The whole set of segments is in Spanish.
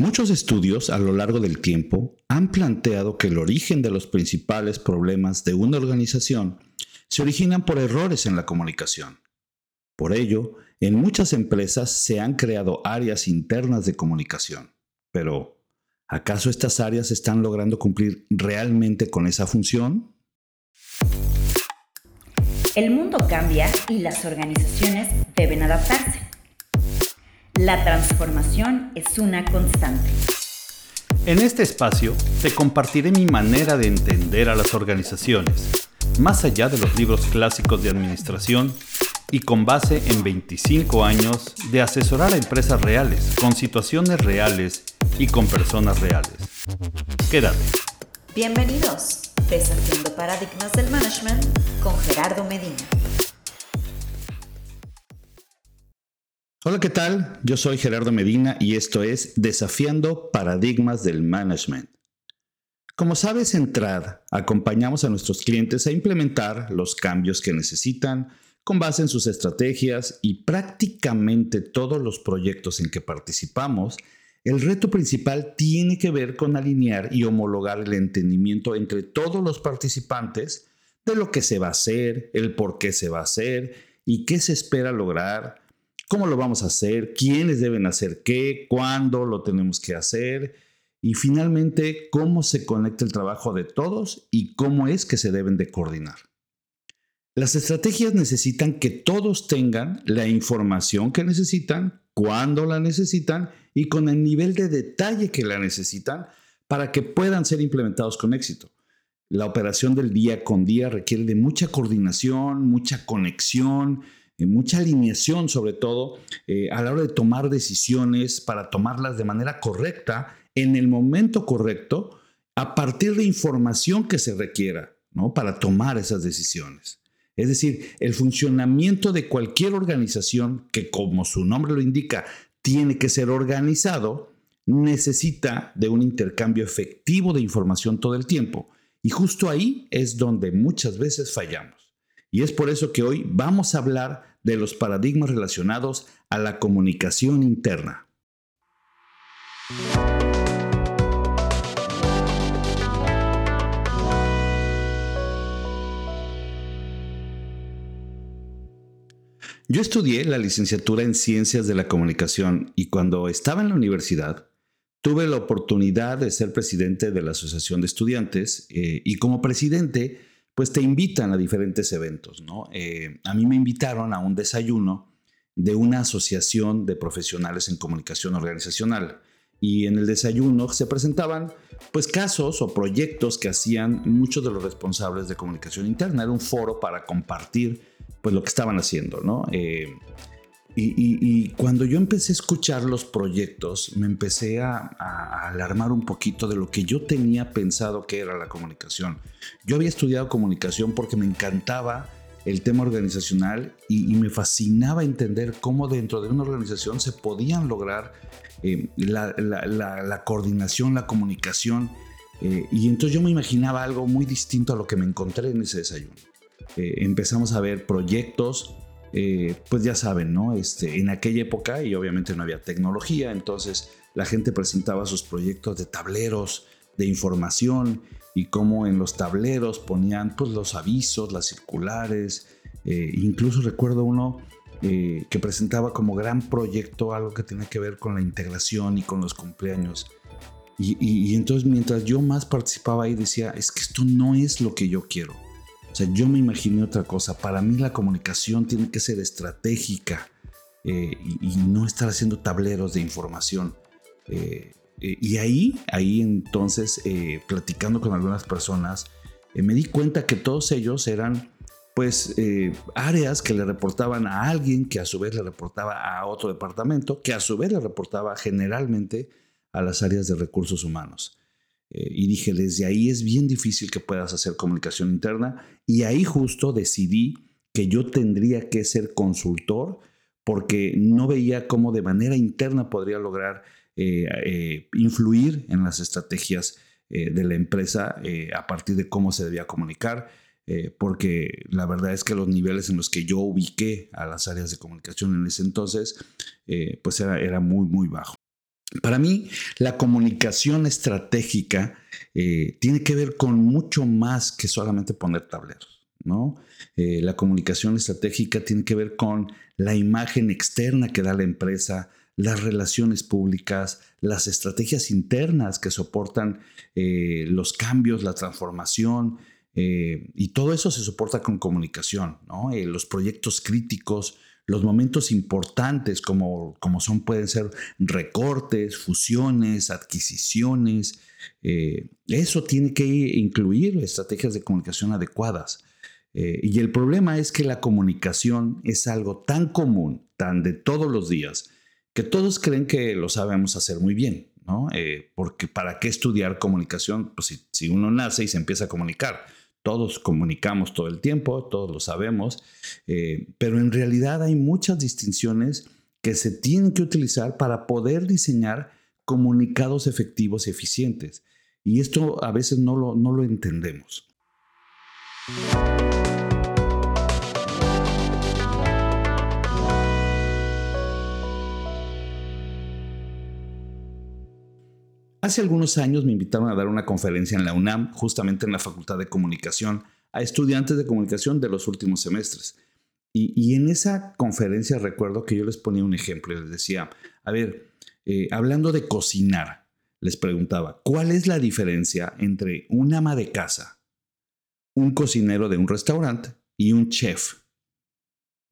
Muchos estudios a lo largo del tiempo han planteado que el origen de los principales problemas de una organización se originan por errores en la comunicación. Por ello, en muchas empresas se han creado áreas internas de comunicación. Pero, ¿acaso estas áreas están logrando cumplir realmente con esa función? El mundo cambia y las organizaciones deben adaptarse. La transformación es una constante. En este espacio te compartiré mi manera de entender a las organizaciones, más allá de los libros clásicos de administración y con base en 25 años de asesorar a empresas reales, con situaciones reales y con personas reales. Quédate. Bienvenidos, Desafiando Paradigmas del Management con Gerardo Medina. Hola, ¿qué tal? Yo soy Gerardo Medina y esto es Desafiando Paradigmas del Management. Como sabes, en TRAD acompañamos a nuestros clientes a implementar los cambios que necesitan con base en sus estrategias y prácticamente todos los proyectos en que participamos, el reto principal tiene que ver con alinear y homologar el entendimiento entre todos los participantes de lo que se va a hacer, el por qué se va a hacer y qué se espera lograr cómo lo vamos a hacer, quiénes deben hacer qué, cuándo lo tenemos que hacer y finalmente cómo se conecta el trabajo de todos y cómo es que se deben de coordinar. Las estrategias necesitan que todos tengan la información que necesitan, cuándo la necesitan y con el nivel de detalle que la necesitan para que puedan ser implementados con éxito. La operación del día con día requiere de mucha coordinación, mucha conexión, mucha alineación sobre todo eh, a la hora de tomar decisiones para tomarlas de manera correcta, en el momento correcto, a partir de información que se requiera ¿no? para tomar esas decisiones. Es decir, el funcionamiento de cualquier organización que, como su nombre lo indica, tiene que ser organizado, necesita de un intercambio efectivo de información todo el tiempo. Y justo ahí es donde muchas veces fallamos. Y es por eso que hoy vamos a hablar de los paradigmas relacionados a la comunicación interna. Yo estudié la licenciatura en Ciencias de la Comunicación y cuando estaba en la universidad tuve la oportunidad de ser presidente de la Asociación de Estudiantes eh, y como presidente pues te invitan a diferentes eventos, ¿no? Eh, a mí me invitaron a un desayuno de una asociación de profesionales en comunicación organizacional y en el desayuno se presentaban pues casos o proyectos que hacían muchos de los responsables de comunicación interna. Era un foro para compartir pues lo que estaban haciendo, ¿no? Eh, y, cuando yo empecé a escuchar los proyectos, me empecé a, alarmar un poquito de lo que yo tenía pensado que era la comunicación. Yo había estudiado comunicación porque me encantaba el tema organizacional y, me fascinaba entender cómo dentro de una organización se podían lograr eh, la, coordinación, la comunicación. Eh, y entonces yo me imaginaba algo muy distinto a lo que me encontré en ese desayuno. Eh, empezamos a ver proyectos eh, pues ya saben, ¿no? Este, en aquella época, y obviamente no había tecnología, entonces la gente presentaba sus proyectos de tableros de información y cómo en los tableros ponían pues, los avisos, las circulares, eh, incluso recuerdo uno eh, que presentaba como gran proyecto algo que tenía que ver con la integración y con los cumpleaños. y entonces mientras yo más participaba ahí decía, es que esto no es lo que yo quiero o sea, yo me imaginé otra cosa. Para mí la comunicación tiene que ser estratégica eh, y, no estar haciendo tableros de información. Eh, eh, y ahí, ahí entonces, platicando con algunas personas, me di cuenta que todos ellos eran pues áreas que le reportaban a alguien que a su vez le reportaba a otro departamento, que a su vez le reportaba generalmente a las áreas de recursos humanos. Eh, y dije, desde ahí es bien difícil que puedas hacer comunicación interna. Y ahí justo decidí que yo tendría que ser consultor porque no veía cómo de manera interna podría lograr eh, eh, influir en las estrategias de la empresa a partir de cómo se debía comunicar. porque la verdad es que los niveles en los que yo ubiqué a las áreas de comunicación en ese entonces, pues era, era muy, muy bajo. Para mí, la comunicación estratégica eh, tiene que ver con mucho más que solamente poner tableros. ¿no? Eh, la comunicación estratégica tiene que ver con la imagen externa que da la empresa, las relaciones públicas, las estrategias internas que soportan eh, los cambios, la transformación, y todo eso se soporta con comunicación, ¿no? los proyectos críticos, los momentos importantes como, como son, pueden ser recortes, fusiones, adquisiciones. Eh, eso tiene que incluir estrategias de comunicación adecuadas. Eh, y el problema es que la comunicación es algo tan común, tan de todos los días, que todos creen que lo sabemos hacer muy bien, ¿no? Eh, porque ¿para qué estudiar comunicación? Pues si, si uno nace y se empieza a comunicar todos comunicamos todo el tiempo, todos lo sabemos, eh, pero en realidad hay muchas distinciones que se tienen que utilizar para poder diseñar comunicados efectivos y eficientes. Y esto a veces no lo, no lo entendemos. Hace algunos años me invitaron a dar una conferencia en la UNAM, justamente en la Facultad de Comunicación, a estudiantes de comunicación de los últimos semestres. Y, en esa conferencia recuerdo que yo les ponía un ejemplo les decía, a ver, eh, hablando de cocinar, les preguntaba, ¿cuál es la diferencia entre un ama de casa, un cocinero de un restaurante y un chef?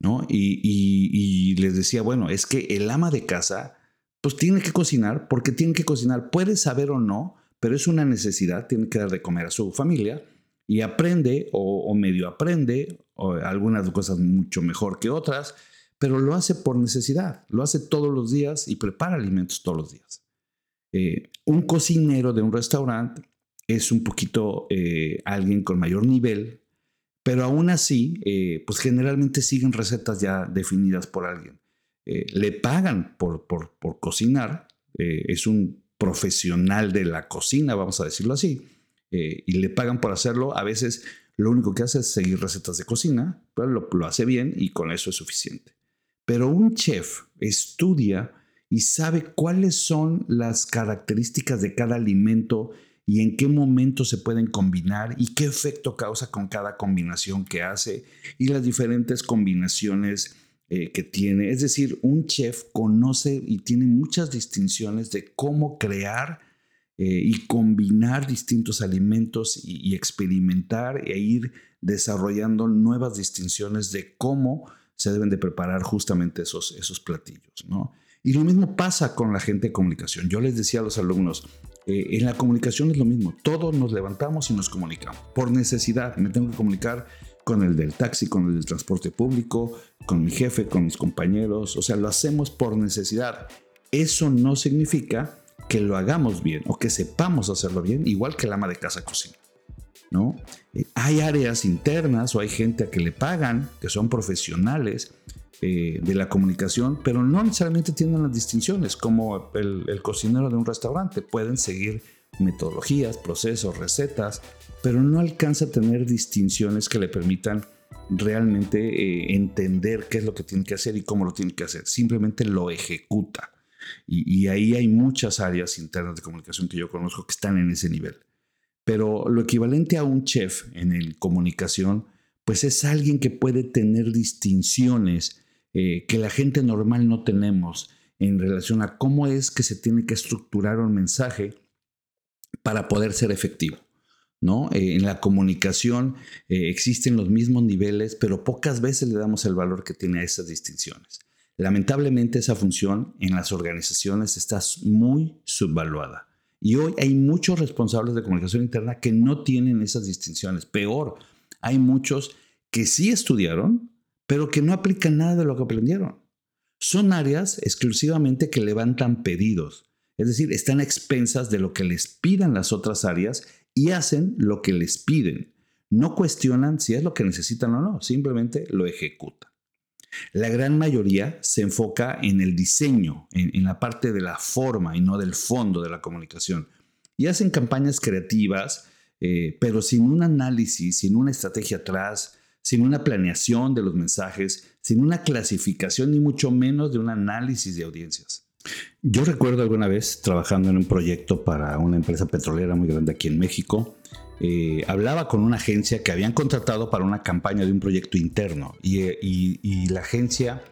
¿No? y les decía, bueno, es que el ama de casa pues tiene que cocinar porque tiene que cocinar. Puede saber o no, pero es una necesidad, tiene que dar de comer a su familia y aprende o, medio aprende, algunas cosas mucho mejor que otras, pero lo hace por necesidad, lo hace todos los días y prepara alimentos todos los días. Eh, un cocinero de un restaurante es un poquito eh, alguien con mayor nivel, pero aún así, eh, pues generalmente siguen recetas ya definidas por alguien. Eh, le pagan por, por, cocinar, eh, es un profesional de la cocina, vamos a decirlo así, eh, y le pagan por hacerlo. A veces lo único que hace es seguir recetas de cocina, pero lo hace bien y con eso es suficiente. Pero un chef estudia y sabe cuáles son las características de cada alimento y en qué momento se pueden combinar y qué efecto causa con cada combinación que hace y las diferentes combinaciones eh, que tiene. Es decir, un chef conoce y tiene muchas distinciones de cómo crear eh, y combinar distintos alimentos y, experimentar e ir desarrollando nuevas distinciones de cómo se deben de preparar justamente esos, esos platillos. ¿no? Y lo mismo pasa con la gente de comunicación. Yo les decía a los alumnos, eh, en la comunicación es lo mismo, todos nos levantamos y nos comunicamos. Por necesidad, me tengo que comunicar con el del taxi, con el del transporte público, con mi jefe, con mis compañeros, o sea, lo hacemos por necesidad. Eso no significa que lo hagamos bien o que sepamos hacerlo bien, igual que el ama de casa cocina. ¿no? Eh, hay áreas internas o hay gente a que le pagan, que son profesionales eh, de la comunicación, pero no necesariamente tienen las distinciones, como el, el cocinero de un restaurante. Pueden seguir metodologías, procesos, recetas, pero no alcanza a tener distinciones que le permitan realmente eh, entender qué es lo que tiene que hacer y cómo lo tiene que hacer. Simplemente lo ejecuta. Y, ahí hay muchas áreas internas de comunicación que yo conozco que están en ese nivel. Pero lo equivalente a un chef en el comunicación, pues es alguien que puede tener distinciones eh, que la gente normal no tenemos en relación a cómo es que se tiene que estructurar un mensaje para poder ser efectivo. ¿no? Eh, en la comunicación eh, existen los mismos niveles, pero pocas veces le damos el valor que tiene a esas distinciones. Lamentablemente esa función en las organizaciones está muy subvaluada. Y hoy hay muchos responsables de comunicación interna que no tienen esas distinciones. Peor, hay muchos que sí estudiaron, pero que no aplican nada de lo que aprendieron. Son áreas exclusivamente que levantan pedidos, es decir, están a expensas de lo que les pidan las otras áreas y hacen lo que les piden. No cuestionan si es lo que necesitan o no, simplemente lo ejecutan. La gran mayoría se enfoca en el diseño, en, la parte de la forma y no del fondo de la comunicación. Y hacen campañas creativas, eh, pero sin un análisis, sin una estrategia atrás, sin una planeación de los mensajes, sin una clasificación ni mucho menos de un análisis de audiencias. Yo recuerdo alguna vez trabajando en un proyecto para una empresa petrolera muy grande aquí en México, eh, hablaba con una agencia que habían contratado para una campaña de un proyecto interno y, la agencia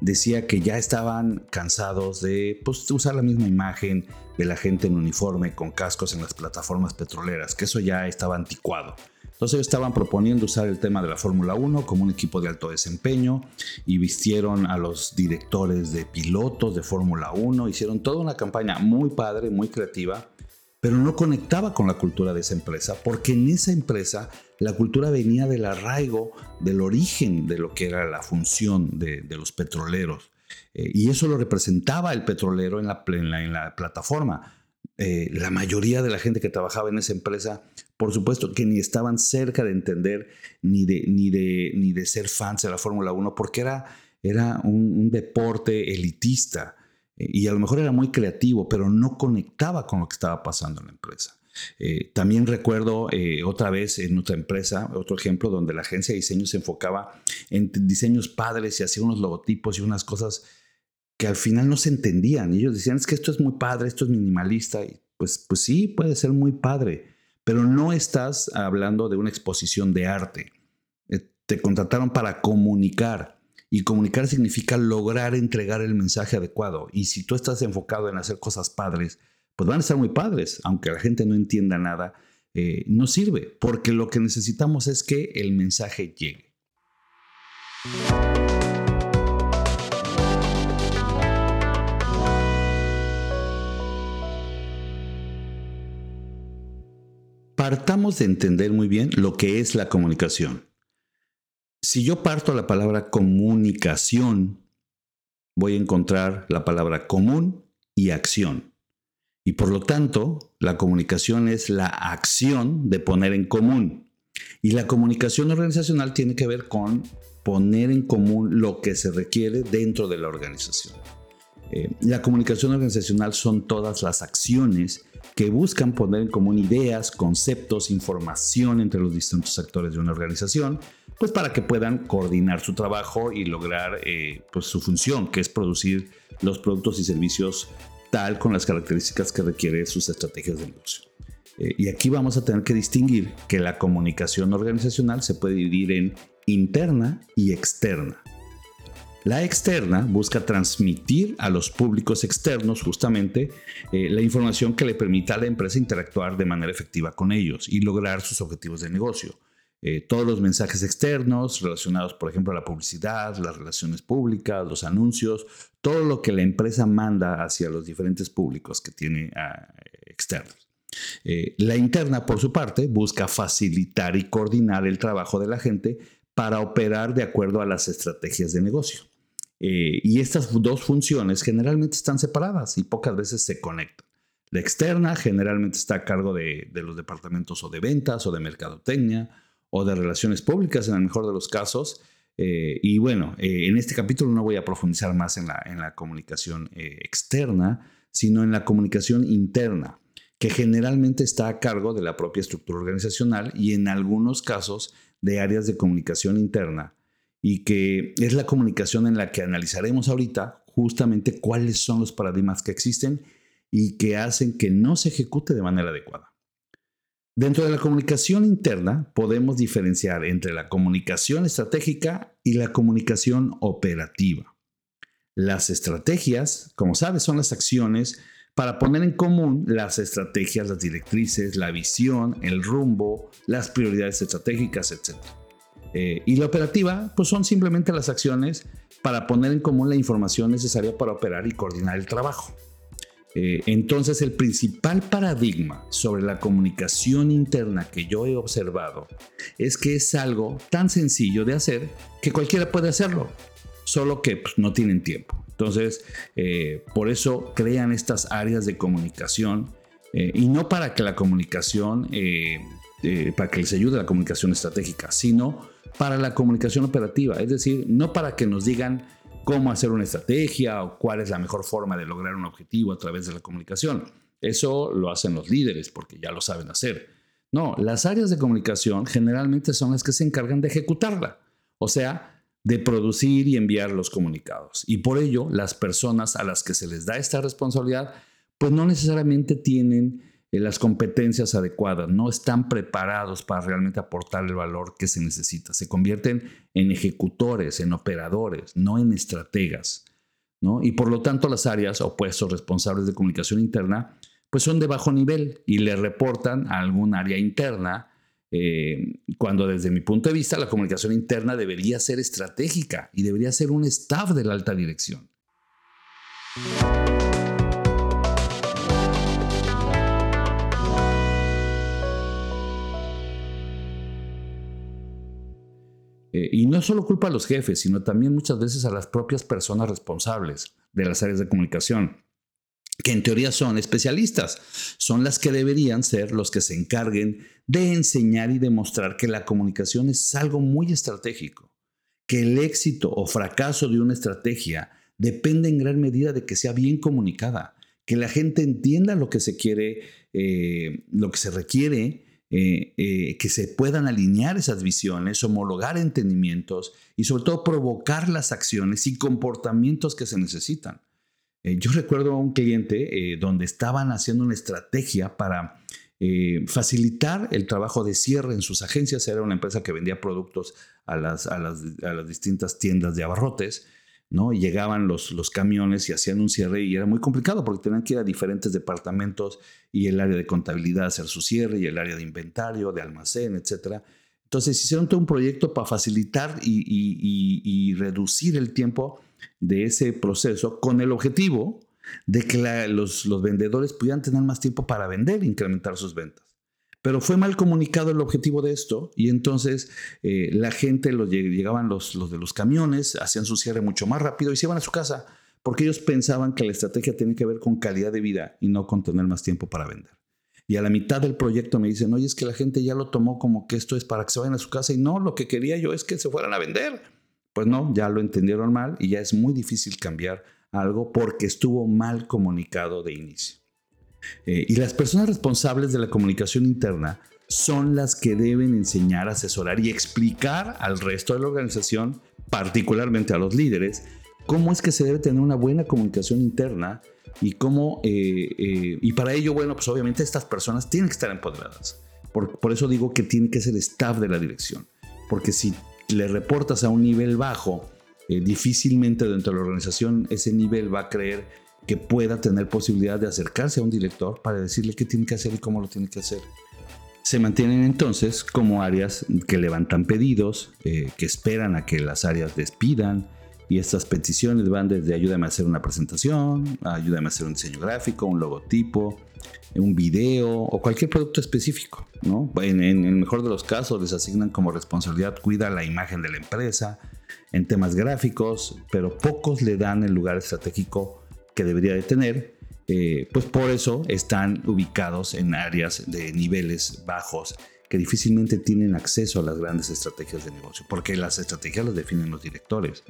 decía que ya estaban cansados de pues, usar la misma imagen de la gente en uniforme con cascos en las plataformas petroleras, que eso ya estaba anticuado. Entonces estaban proponiendo usar el tema de la Fórmula 1 como un equipo de alto desempeño y vistieron a los directores de pilotos de Fórmula 1, hicieron toda una campaña muy padre, muy creativa pero no conectaba con la cultura de esa empresa, porque en esa empresa la cultura venía del arraigo, del origen de lo que era la función de, los petroleros. Eh, y eso lo representaba el petrolero en la, plataforma. Eh, la mayoría de la gente que trabajaba en esa empresa, por supuesto que ni estaban cerca de entender ni de, ni de, ni de ser fans de la Fórmula 1, porque era, era un deporte elitista y a lo mejor era muy creativo, pero no conectaba con lo que estaba pasando en la empresa. Eh, también recuerdo eh, otra vez en otra empresa, otro ejemplo, donde la agencia de diseño se enfocaba en diseños padres y hacía unos logotipos y unas cosas que al final no se entendían. Ellos decían, es que esto es muy padre, esto es minimalista. Y pues, pues sí, puede ser muy padre, pero no estás hablando de una exposición de arte. Eh, te contrataron para comunicar y comunicar significa lograr entregar el mensaje adecuado. Y si tú estás enfocado en hacer cosas padres, pues van a estar muy padres, aunque la gente no entienda nada, eh, no sirve, porque lo que necesitamos es que el mensaje llegue. Partamos de entender muy bien lo que es la comunicación. Si yo parto la palabra comunicación, voy a encontrar la palabra común y acción. Y por lo tanto, la comunicación es la acción de poner en común. Y la comunicación organizacional tiene que ver con poner en común lo que se requiere dentro de la organización. Eh, la comunicación organizacional son todas las acciones que buscan poner en común ideas, conceptos, información entre los distintos actores de una organización pues para que puedan coordinar su trabajo y lograr eh, pues su función, que es producir los productos y servicios tal con las características que requiere sus estrategias de negocio. Eh, y aquí vamos a tener que distinguir que la comunicación organizacional se puede dividir en interna y externa. La externa busca transmitir a los públicos externos justamente eh, la información que le permita a la empresa interactuar de manera efectiva con ellos y lograr sus objetivos de negocio. Eh, todos los mensajes externos relacionados, por ejemplo, a la publicidad, las relaciones públicas, los anuncios, todo lo que la empresa manda hacia los diferentes públicos que tiene ah, externos. Eh, la interna, por su parte, busca facilitar y coordinar el trabajo de la gente para operar de acuerdo a las estrategias de negocio. Eh, y estas dos funciones generalmente están separadas y pocas veces se conectan. La externa generalmente está a cargo de, de los departamentos o de ventas o de mercadotecnia o de relaciones públicas en el mejor de los casos. Eh, y bueno, eh, en este capítulo no voy a profundizar más en la, en la comunicación externa, sino en la comunicación interna, que generalmente está a cargo de la propia estructura organizacional y en algunos casos de áreas de comunicación interna, y que es la comunicación en la que analizaremos ahorita justamente cuáles son los paradigmas que existen y que hacen que no se ejecute de manera adecuada. Dentro de la comunicación interna podemos diferenciar entre la comunicación estratégica y la comunicación operativa. Las estrategias, como sabes, son las acciones para poner en común las estrategias, las directrices, la visión, el rumbo, las prioridades estratégicas, etc. Eh, y la operativa, pues son simplemente las acciones para poner en común la información necesaria para operar y coordinar el trabajo. Eh, entonces el principal paradigma sobre la comunicación interna que yo he observado es que es algo tan sencillo de hacer que cualquiera puede hacerlo, solo que pues, no tienen tiempo. Entonces, eh, por eso crean estas áreas de comunicación eh, y no para que la comunicación, para que les ayude la comunicación estratégica, sino para la comunicación operativa, es decir, no para que nos digan cómo hacer una estrategia o cuál es la mejor forma de lograr un objetivo a través de la comunicación. Eso lo hacen los líderes porque ya lo saben hacer. No, las áreas de comunicación generalmente son las que se encargan de ejecutarla. O sea, de producir y enviar los comunicados. Y por ello, las personas a las que se les da esta responsabilidad, pues no necesariamente tienen las competencias adecuadas, no están preparados para realmente aportar el valor que se necesita. Se convierten en ejecutores, en operadores, no en estrategas. ¿no? Y por lo tanto las áreas o puestos responsables de comunicación interna pues son de bajo nivel y le reportan a algún área interna eh, cuando desde mi punto de vista la comunicación interna debería ser estratégica y debería ser un staff de la alta dirección. Eh, y no solo culpa a los jefes, sino también muchas veces a las propias personas responsables de las áreas de comunicación que en teoría son especialistas, son las que deberían ser los que se encarguen de enseñar y demostrar que la comunicación es algo muy estratégico, que el éxito o fracaso de una estrategia depende en gran medida de que sea bien comunicada, que la gente entienda lo que se quiere, eh, lo que se requiere, eh, eh, que se puedan alinear esas visiones, homologar entendimientos y sobre todo provocar las acciones y comportamientos que se necesitan. Eh, yo recuerdo a un cliente donde estaban haciendo una estrategia para facilitar el trabajo de cierre en sus agencias. Era una empresa que vendía productos a las, a las, distintas tiendas de abarrotes. ¿No? Y llegaban los, los camiones y hacían un cierre y era muy complicado porque tenían que ir a diferentes departamentos y el área de contabilidad hacer su cierre y el área de inventario, de almacén, etc. Entonces hicieron todo un proyecto para facilitar y, y reducir el tiempo de ese proceso con el objetivo de que los, vendedores pudieran tener más tiempo para vender e incrementar sus ventas. Pero fue mal comunicado el objetivo de esto y entonces eh, la gente, los, llegaban los, de los camiones, hacían su cierre mucho más rápido y se iban a su casa porque ellos pensaban que la estrategia tenía que ver con calidad de vida y no con tener más tiempo para vender. Y a la mitad del proyecto me dicen, oye, es que la gente ya lo tomó como que esto es para que se vayan a su casa y no, lo que quería yo es que se fueran a vender. Pues no, ya lo entendieron mal y ya es muy difícil cambiar algo porque estuvo mal comunicado de inicio. Eh, y las personas responsables de la comunicación interna son las que deben enseñar, asesorar y explicar al resto de la organización, particularmente a los líderes, cómo es que se debe tener una buena comunicación interna y cómo, eh, eh, y para ello, bueno, pues obviamente estas personas tienen que estar empoderadas. Por, por eso digo que tiene que ser staff de la dirección, porque si le reportas a un nivel bajo, difícilmente dentro de la organización ese nivel va a creer que pueda tener posibilidad de acercarse a un director para decirle qué tiene que hacer y cómo lo tiene que hacer. Se mantienen entonces como áreas que levantan pedidos, eh, que esperan a que las áreas despidan, y estas peticiones van desde ayúdame a hacer una presentación, ayúdame a hacer un diseño gráfico, un logotipo, un video o cualquier producto específico. En, en, el mejor de los casos les asignan como responsabilidad cuida la imagen de la empresa en temas gráficos, pero pocos le dan el lugar estratégico que debería de tener. Eh, pues por eso están ubicados en áreas de niveles bajos que difícilmente tienen acceso a las grandes estrategias de negocio, porque las estrategias las definen los directores.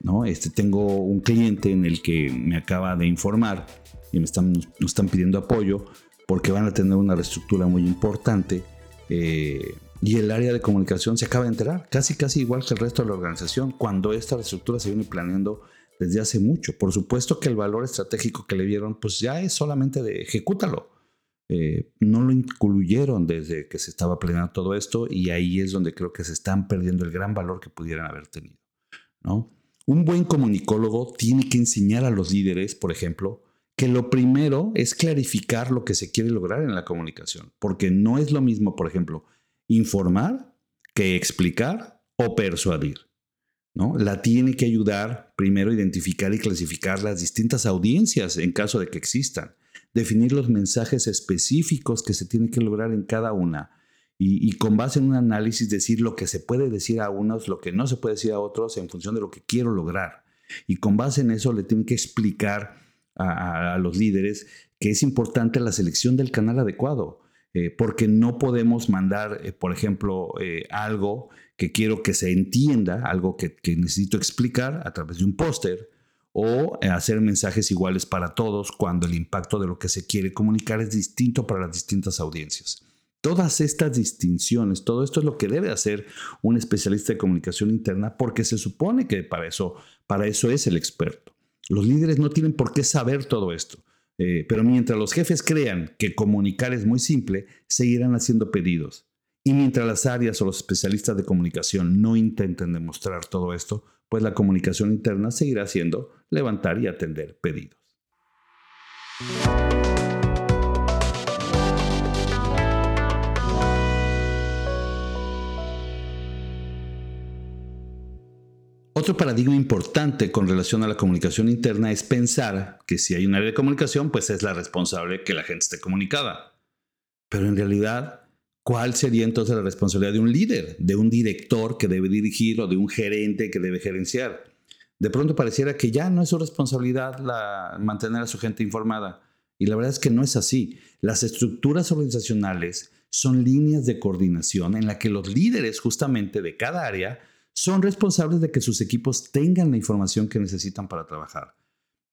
¿no? Este, tengo un cliente en el que me acaba de informar y me están, nos están pidiendo apoyo porque van a tener una reestructura muy importante eh, y el área de comunicación se acaba de enterar, casi casi igual que el resto de la organización, cuando esta reestructura se viene planeando desde hace mucho. Por supuesto que el valor estratégico que le vieron, pues ya es solamente de ejecútalo. Eh, no lo incluyeron desde que se estaba planeando todo esto y ahí es donde creo que se están perdiendo el gran valor que pudieran haber tenido. ¿no? Un buen comunicólogo tiene que enseñar a los líderes, por ejemplo, que lo primero es clarificar lo que se quiere lograr en la comunicación, porque no es lo mismo, por ejemplo, informar que explicar o persuadir. ¿No? La tiene que ayudar primero a identificar y clasificar las distintas audiencias en caso de que existan, definir los mensajes específicos que se tienen que lograr en cada una y, con base en un análisis decir lo que se puede decir a unos, lo que no se puede decir a otros en función de lo que quiero lograr. Y con base en eso le tienen que explicar a, los líderes que es importante la selección del canal adecuado. Eh, porque no podemos mandar, eh, por ejemplo, eh, algo que quiero que se entienda, algo que, necesito explicar a través de un póster, o hacer mensajes iguales para todos cuando el impacto de lo que se quiere comunicar es distinto para las distintas audiencias. Todas estas distinciones, todo esto es lo que debe hacer un especialista de comunicación interna porque se supone que para eso, para eso es el experto. Los líderes no tienen por qué saber todo esto, eh, pero mientras los jefes crean que comunicar es muy simple, seguirán haciendo pedidos. Y mientras las áreas o los especialistas de comunicación no intenten demostrar todo esto, pues la comunicación interna seguirá siendo levantar y atender pedidos. Otro paradigma importante con relación a la comunicación interna es pensar que si hay un área de comunicación, pues es la responsable que la gente esté comunicada. Pero en realidad, ¿cuál sería entonces la responsabilidad de un líder, de un director que debe dirigir o de un gerente que debe gerenciar? De pronto pareciera que ya no es su responsabilidad mantener a su gente informada. Y la verdad es que no es así. Las estructuras organizacionales son líneas de coordinación en la que los líderes justamente de cada área son responsables de que sus equipos tengan la información que necesitan para trabajar.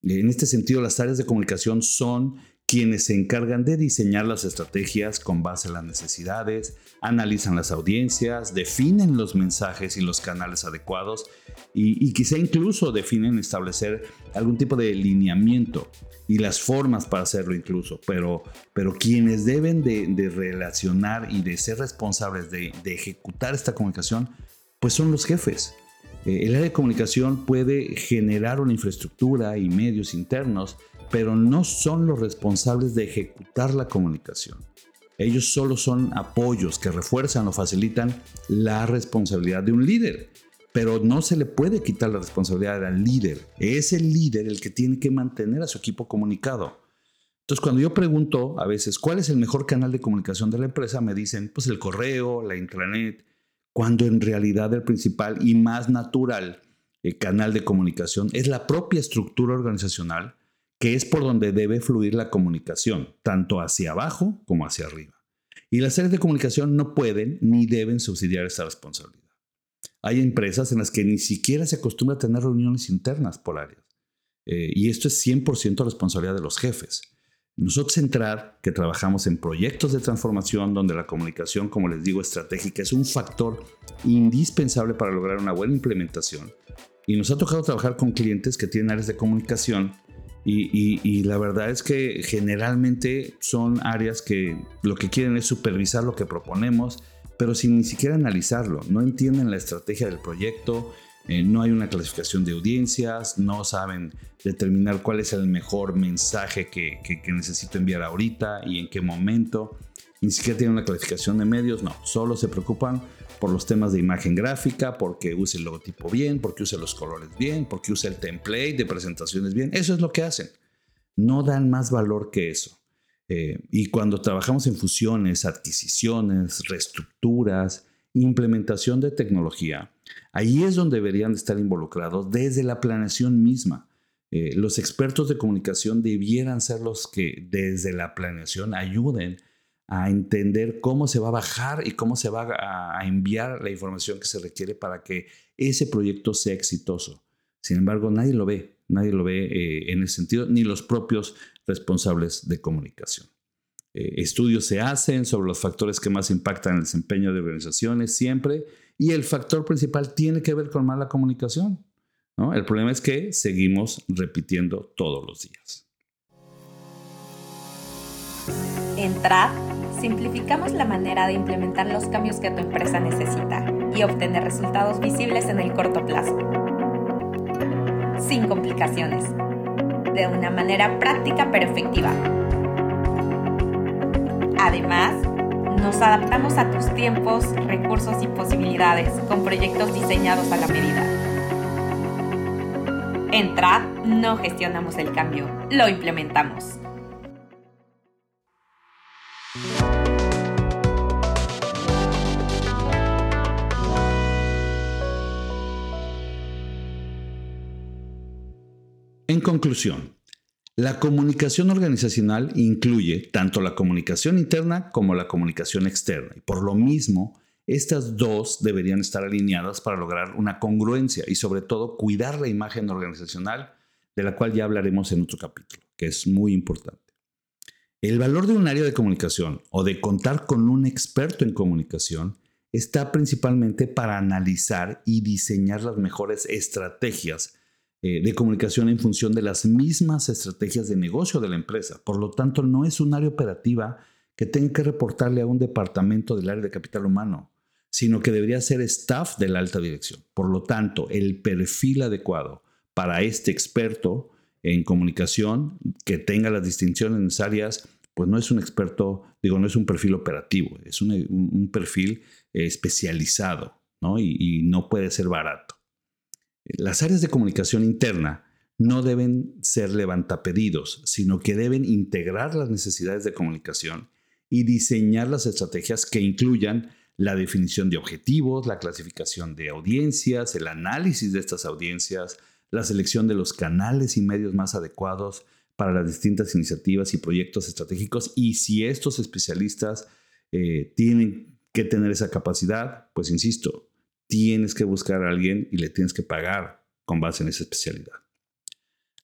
En este sentido, las áreas de comunicación son quienes se encargan de diseñar las estrategias con base en las necesidades, analizan las audiencias, definen los mensajes y los canales adecuados y, quizá incluso definen establecer algún tipo de lineamiento y las formas para hacerlo incluso, pero, pero quienes deben de, relacionar y de ser responsables de ejecutar esta comunicación pues son los jefes. Eh, el área de comunicación puede generar una infraestructura y medios internos, pero no son los responsables de ejecutar la comunicación. Ellos solo son apoyos que refuerzan o facilitan la responsabilidad de un líder, pero no se le puede quitar la responsabilidad al líder. Es el líder el que tiene que mantener a su equipo comunicado. Entonces, cuando yo pregunto a veces cuál es el mejor canal de comunicación de la empresa, me dicen, pues el correo, la intranet, cuando en realidad el principal y más natural eh, canal de comunicación es la propia estructura organizacional, que es por donde debe fluir la comunicación, tanto hacia abajo como hacia arriba. Y las áreas de comunicación no pueden ni deben subsidiar esa responsabilidad. Hay empresas en las que ni siquiera se acostumbra a tener reuniones internas por áreas. Eh, y esto es 100% responsabilidad de los jefes. Nosotros entrar, que trabajamos en proyectos de transformación donde la comunicación, como les digo, estratégica es un factor indispensable para lograr una buena implementación. Y nos ha tocado trabajar con clientes que tienen áreas de comunicación y, la verdad es que generalmente son áreas que lo que quieren es supervisar lo que proponemos, pero sin ni siquiera analizarlo. No entienden la estrategia del proyecto, eh, no hay una clasificación de audiencias, no saben determinar cuál es el mejor mensaje que, necesito enviar ahorita y en qué momento. Ni siquiera tienen una clasificación de medios, no, solo se preocupan por los temas de imagen gráfica, porque use el logotipo bien, porque use los colores bien, porque use el template de presentaciones bien. Eso es lo que hacen. No dan más valor que eso. Eh, y cuando trabajamos en fusiones, adquisiciones, reestructuras, implementación de tecnología, ahí es donde deberían estar involucrados desde la planeación misma. Eh, los expertos de comunicación debieran ser los que desde la planeación ayuden a entender cómo se va a bajar y cómo se va a, enviar la información que se requiere para que ese proyecto sea exitoso. Sin embargo, nadie lo ve, nadie lo ve eh, en ese sentido, ni los propios responsables de comunicación. Eh, estudios se hacen sobre los factores que más impactan el desempeño de organizaciones siempre y el factor principal tiene que ver con mala comunicación. El problema es que seguimos repitiendo todos los días. En TRAD, simplificamos la manera de implementar los cambios que tu empresa necesita y obtener resultados visibles en el corto plazo. Sin complicaciones. De una manera práctica pero efectiva Además, nos adaptamos a tus tiempos, recursos y posibilidades con proyectos diseñados a la medida. En TRAD no gestionamos el cambio, lo implementamos. En conclusión, la comunicación organizacional incluye tanto la comunicación interna como la comunicación externa y por lo mismo estas dos deberían estar alineadas para lograr una congruencia y sobre todo cuidar la imagen organizacional de la cual ya hablaremos en otro capítulo, que es muy importante. El valor de un área de comunicación o de contar con un experto en comunicación está principalmente para analizar y diseñar las mejores estrategias eh, de comunicación en función de las mismas estrategias de negocio de la empresa. Por lo tanto, no es un área operativa que tenga que reportarle a un departamento del área de capital humano, sino que debería ser staff de la alta dirección. Por lo tanto, el perfil adecuado para este experto en comunicación que tenga las distinciones necesarias, pues no es un experto, digo, no es un perfil operativo, es un, perfil eh, especializado, ¿no? Y, no puede ser barato. Las áreas de comunicación interna no deben ser levantapedidos, sino que deben integrar las necesidades de comunicación y diseñar las estrategias que incluyan la definición de objetivos, la clasificación de audiencias, el análisis de estas audiencias, la selección de los canales y medios más adecuados para las distintas iniciativas y proyectos estratégicos. Y si estos especialistas eh, tienen que tener esa capacidad, pues insisto, tienes que buscar a alguien y le tienes que pagar con base en esa especialidad.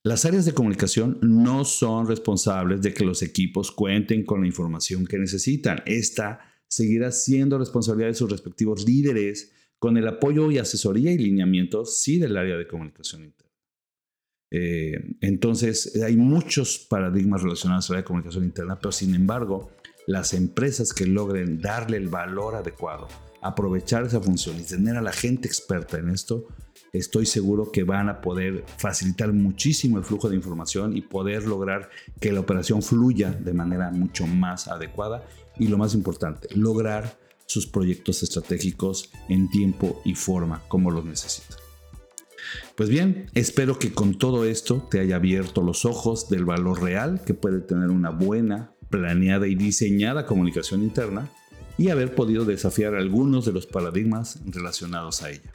Las áreas de comunicación no son responsables de que los equipos cuenten con la información que necesitan. Esta seguirá siendo responsabilidad de sus respectivos líderes con el apoyo y asesoría y lineamientos, sí, del área de comunicación interna. Eh, entonces, hay muchos paradigmas relacionados a la comunicación interna, pero sin embargo, las empresas que logren darle el valor adecuado, aprovechar esa función y tener a la gente experta en esto, estoy seguro que van a poder facilitar muchísimo el flujo de información y poder lograr que la operación fluya de manera mucho más adecuada y lo más importante, lograr sus proyectos estratégicos en tiempo y forma como los necesitan. Pues bien, espero que con todo esto te haya abierto los ojos del valor real que puede tener una buena, planeada y diseñada comunicación interna y haber podido desafiar algunos de los paradigmas relacionados a ella.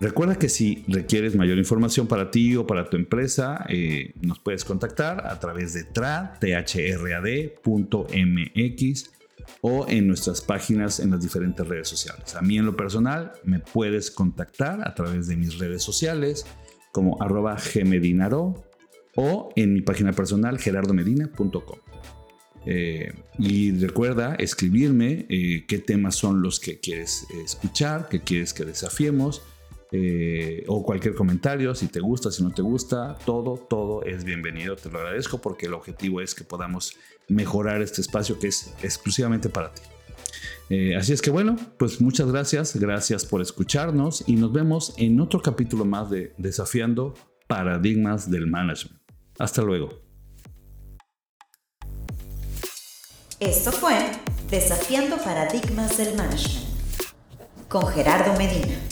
Recuerda que si requieres mayor información para ti o para tu empresa, eh, nos puedes contactar a través de tra.thrad.mx o en nuestras páginas en las diferentes redes sociales. A mí en lo personal me puedes contactar a través de mis redes sociales como arroba gmedinaro o en mi página personal gerardomedina.com. Eh, y recuerda escribirme eh, qué temas son los que quieres escuchar, qué quieres que desafiemos eh, o cualquier comentario, si te gusta, si no te gusta, todo, todo es bienvenido. Te lo agradezco porque el objetivo es que podamos mejorar este espacio que es exclusivamente para ti. Así es que bueno, pues muchas gracias, gracias por escucharnos y nos vemos en otro capítulo más de Desafiando Paradigmas del Management. Hasta luego. Esto fue Desafiando Paradigmas del Management con Gerardo Medina.